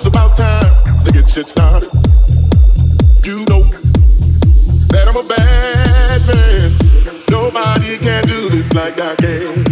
it's about time to get shit started. You know that I'm a bad man. Nobody can do this like I can.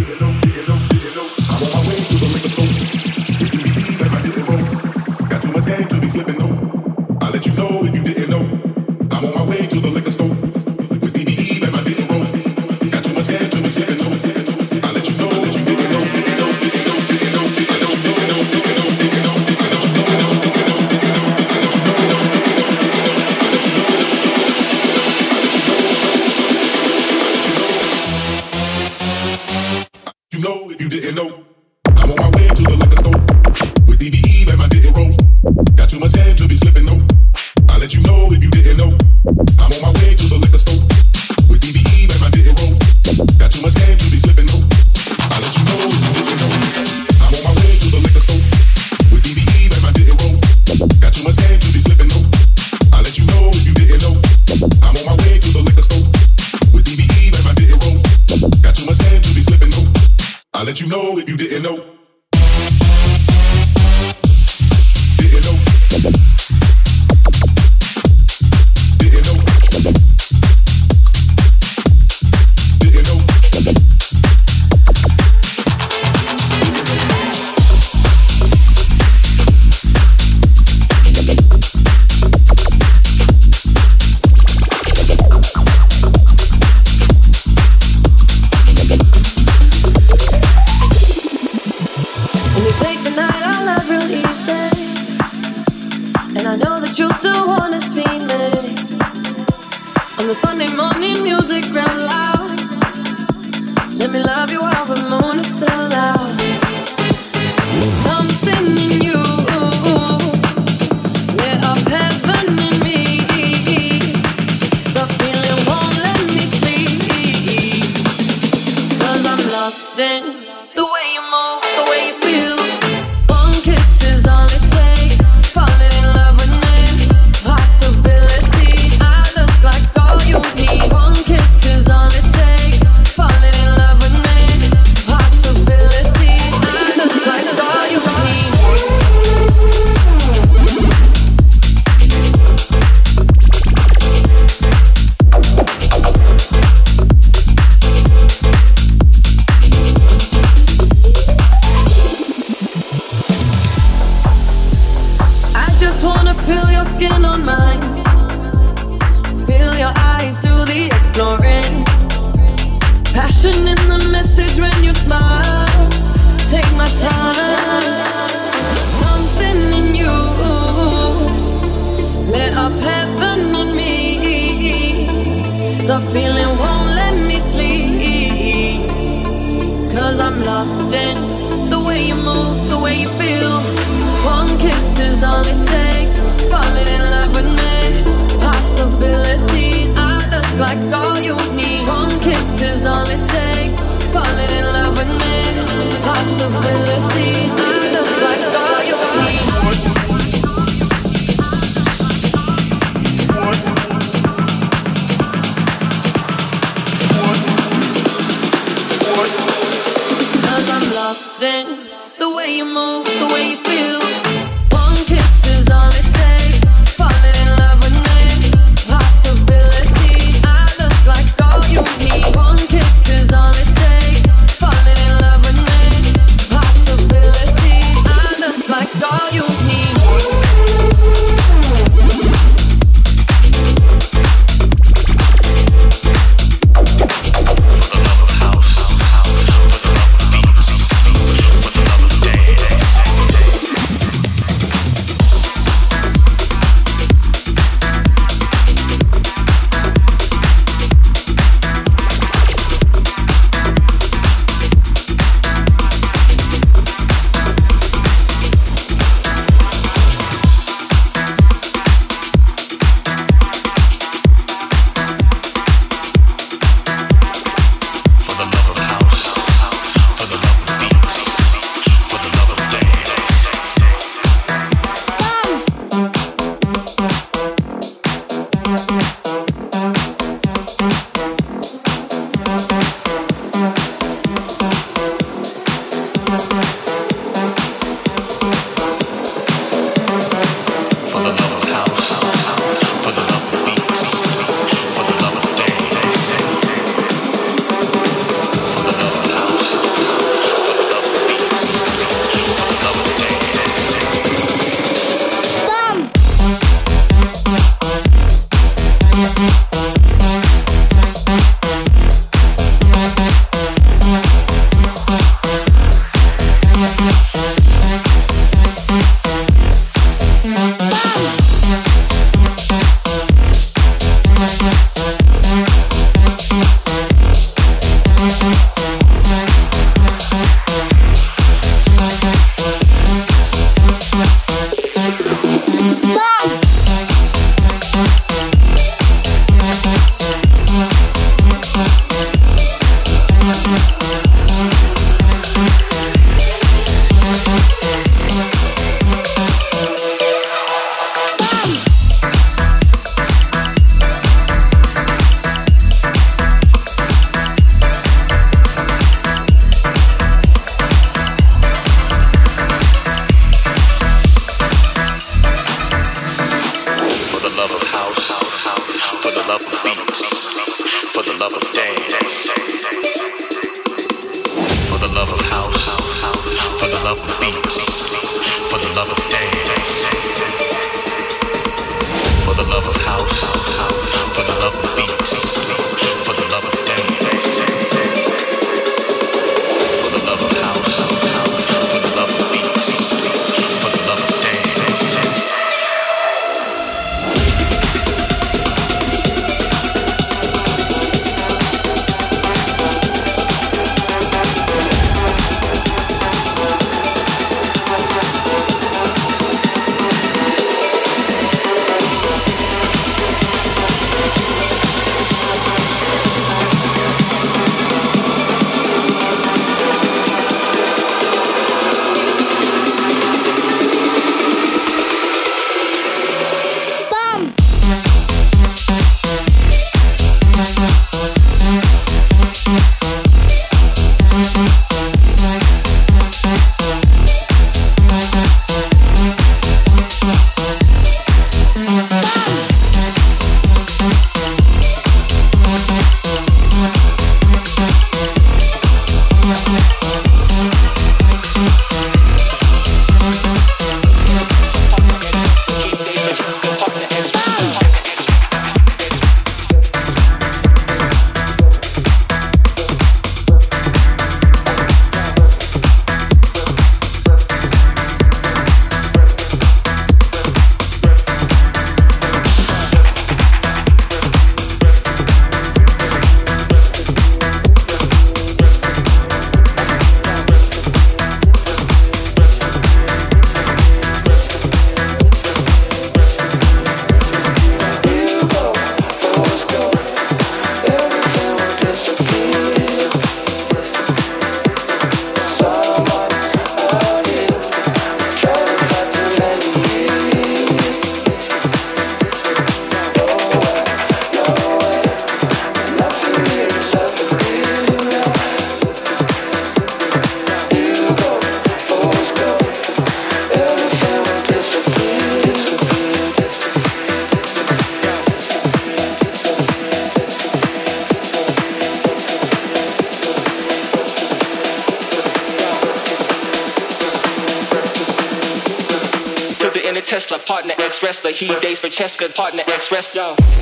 Wrestler. He dates for Cheska, partner ex wrestler.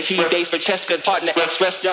He dates for Cheska, partner ex-wrestler.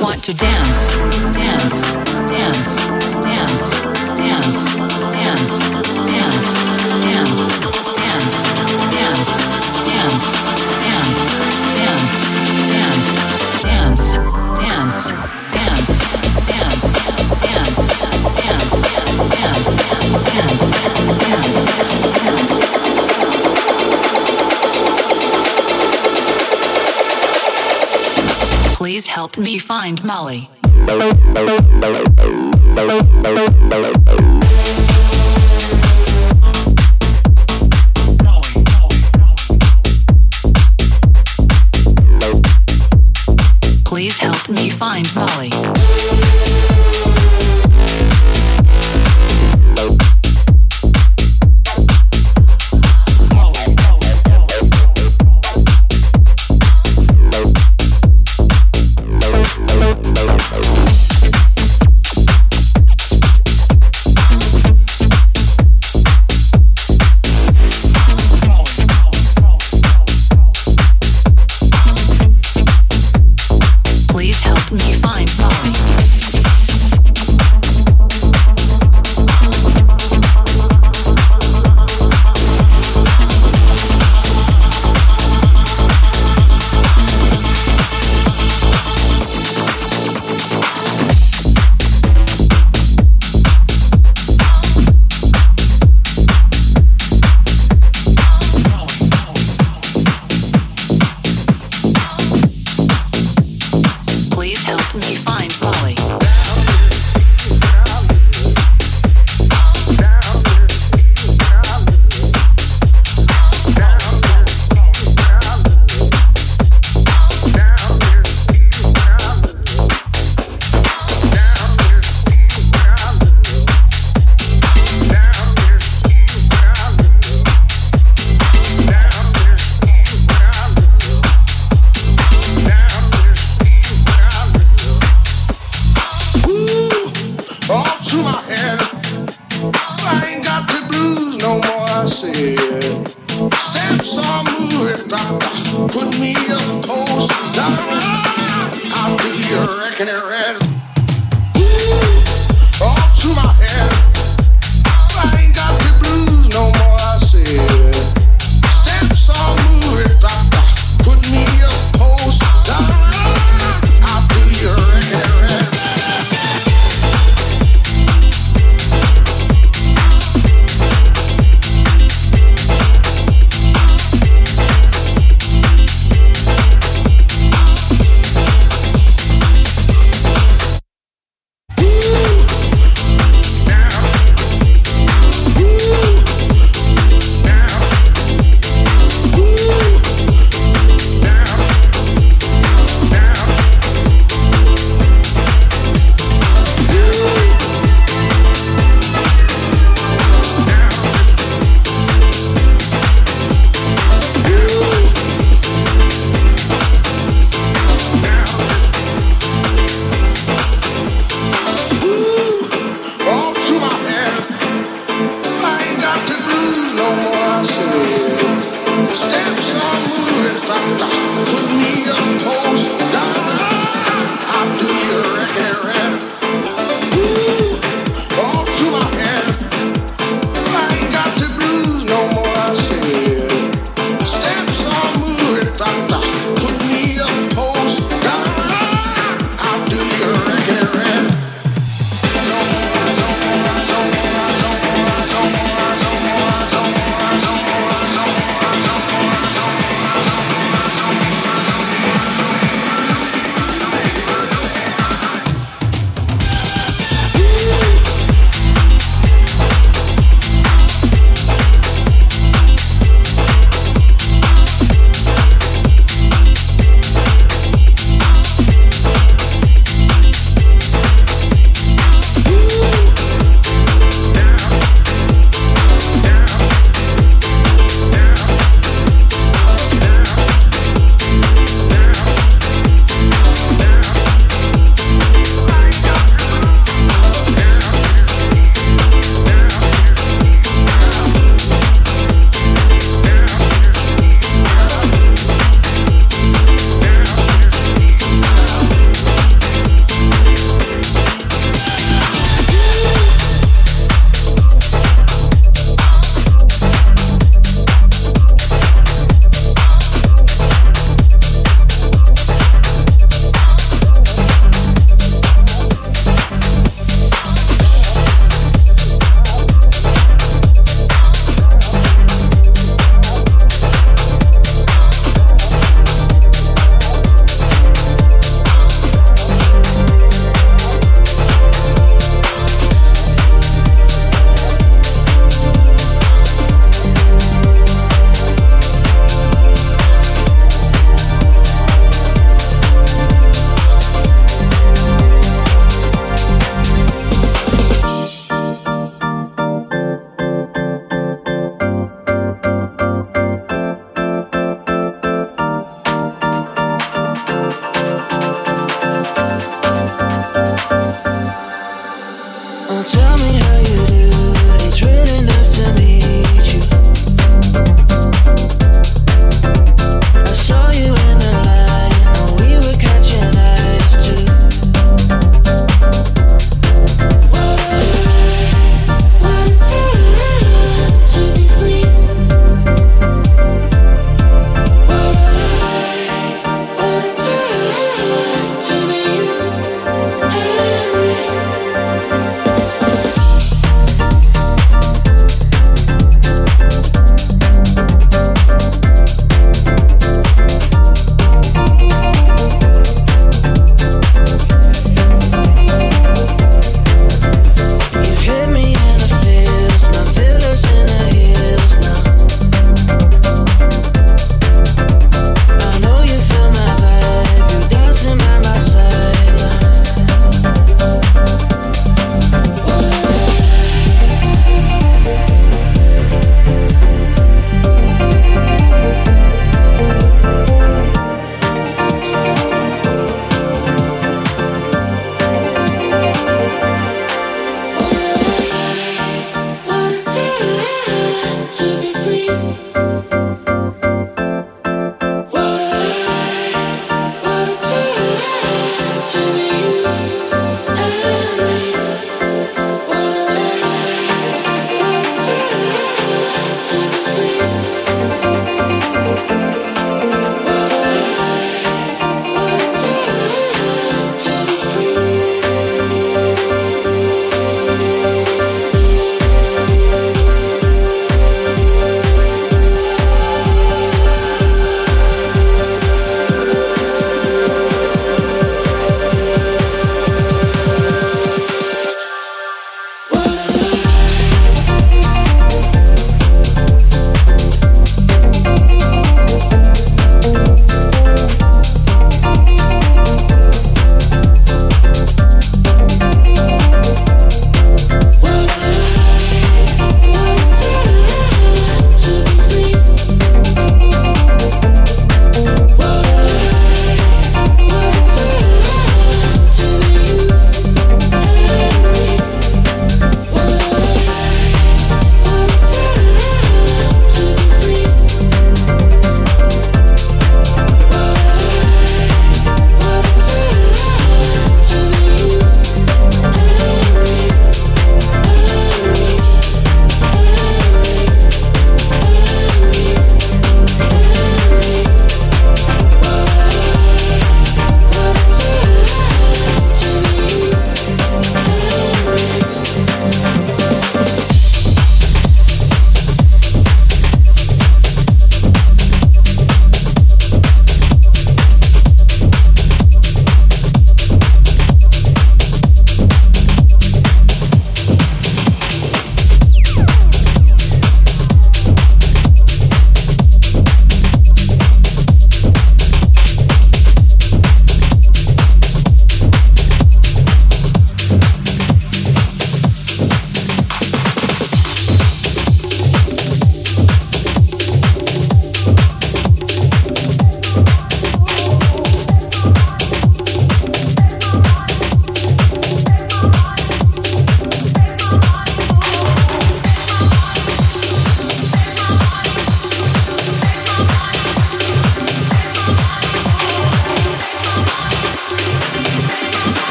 want to dance, dance, dance, dance, dance. me find Molly.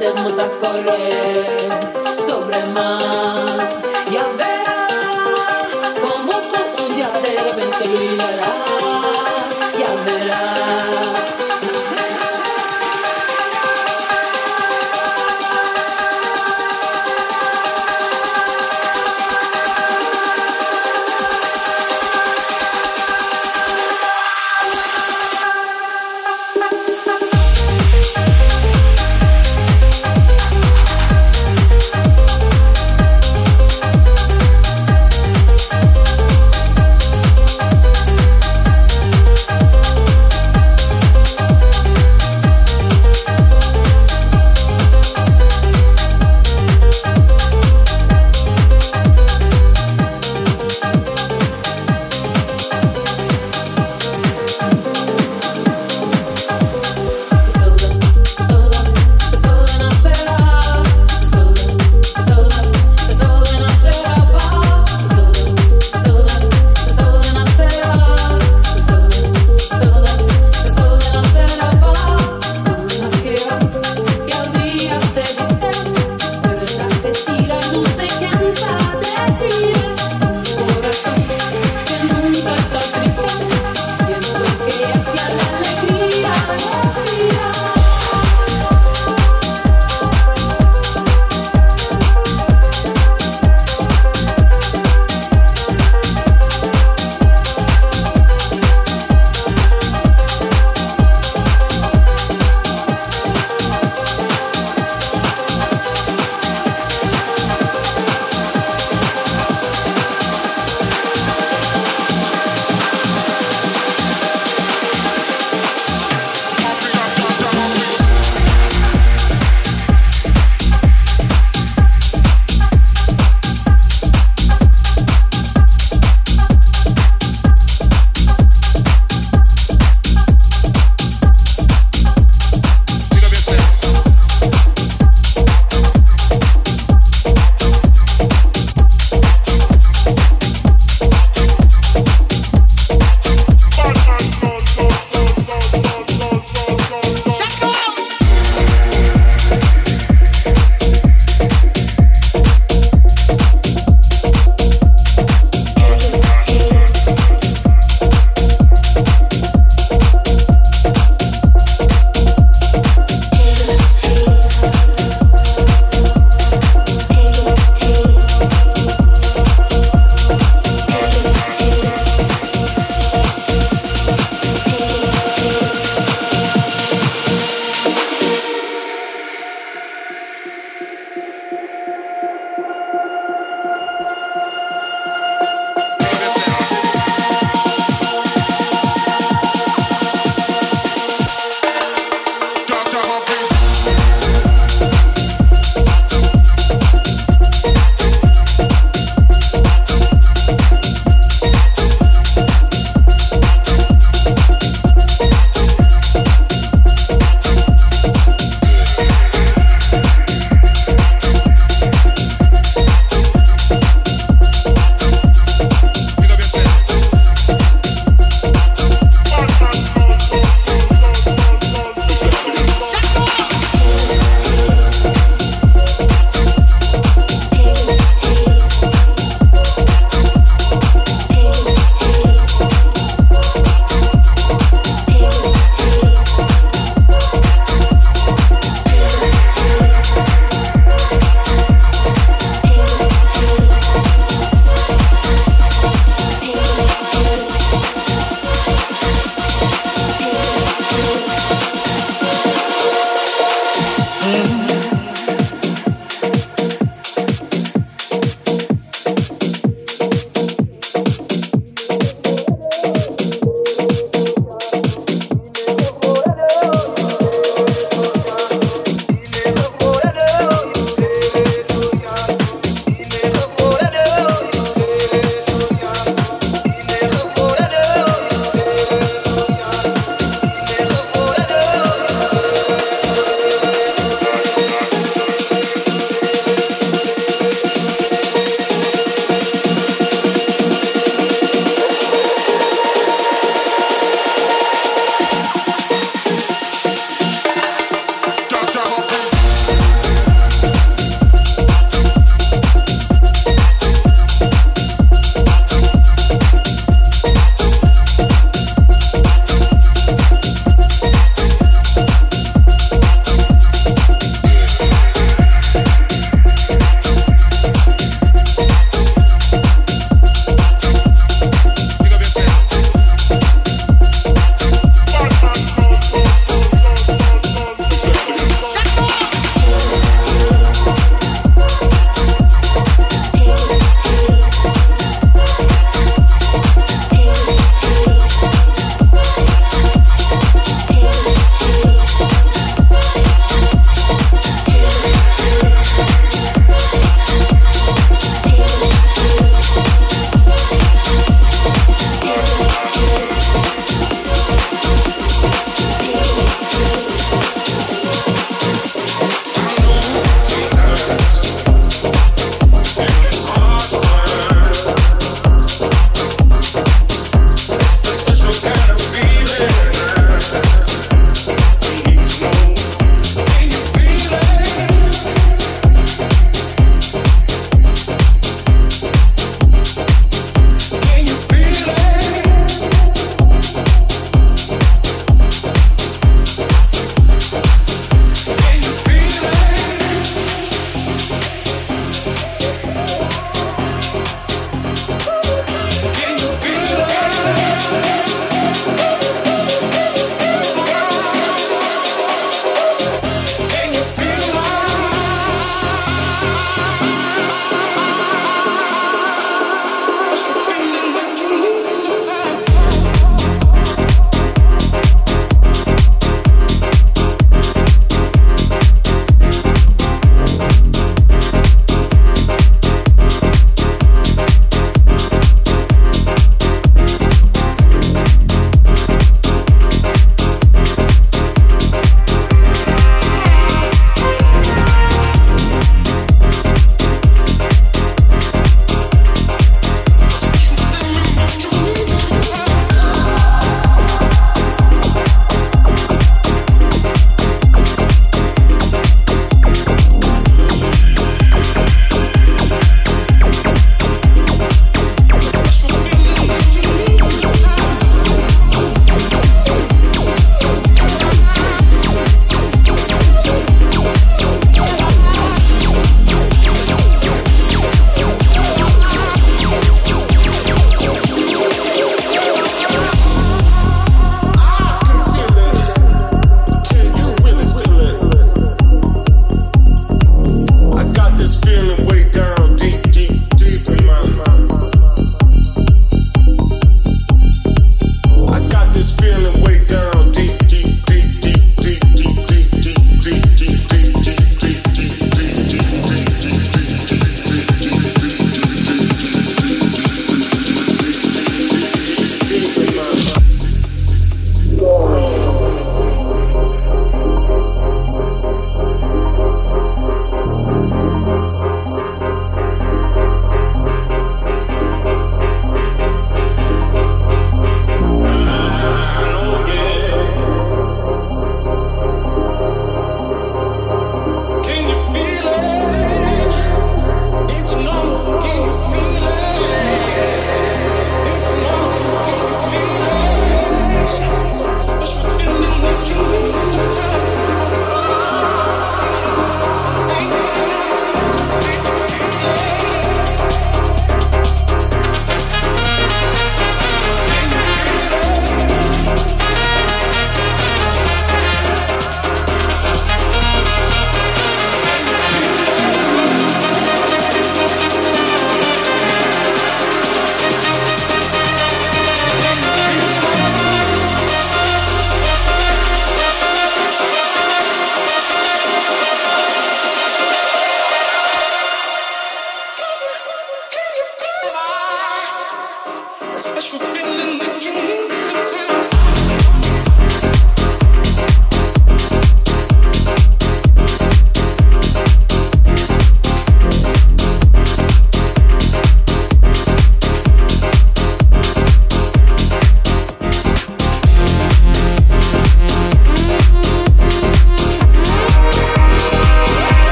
aprendemos a correr sobre el mar. Ya verás cómo tú un día de repente brillarás. Ya verás.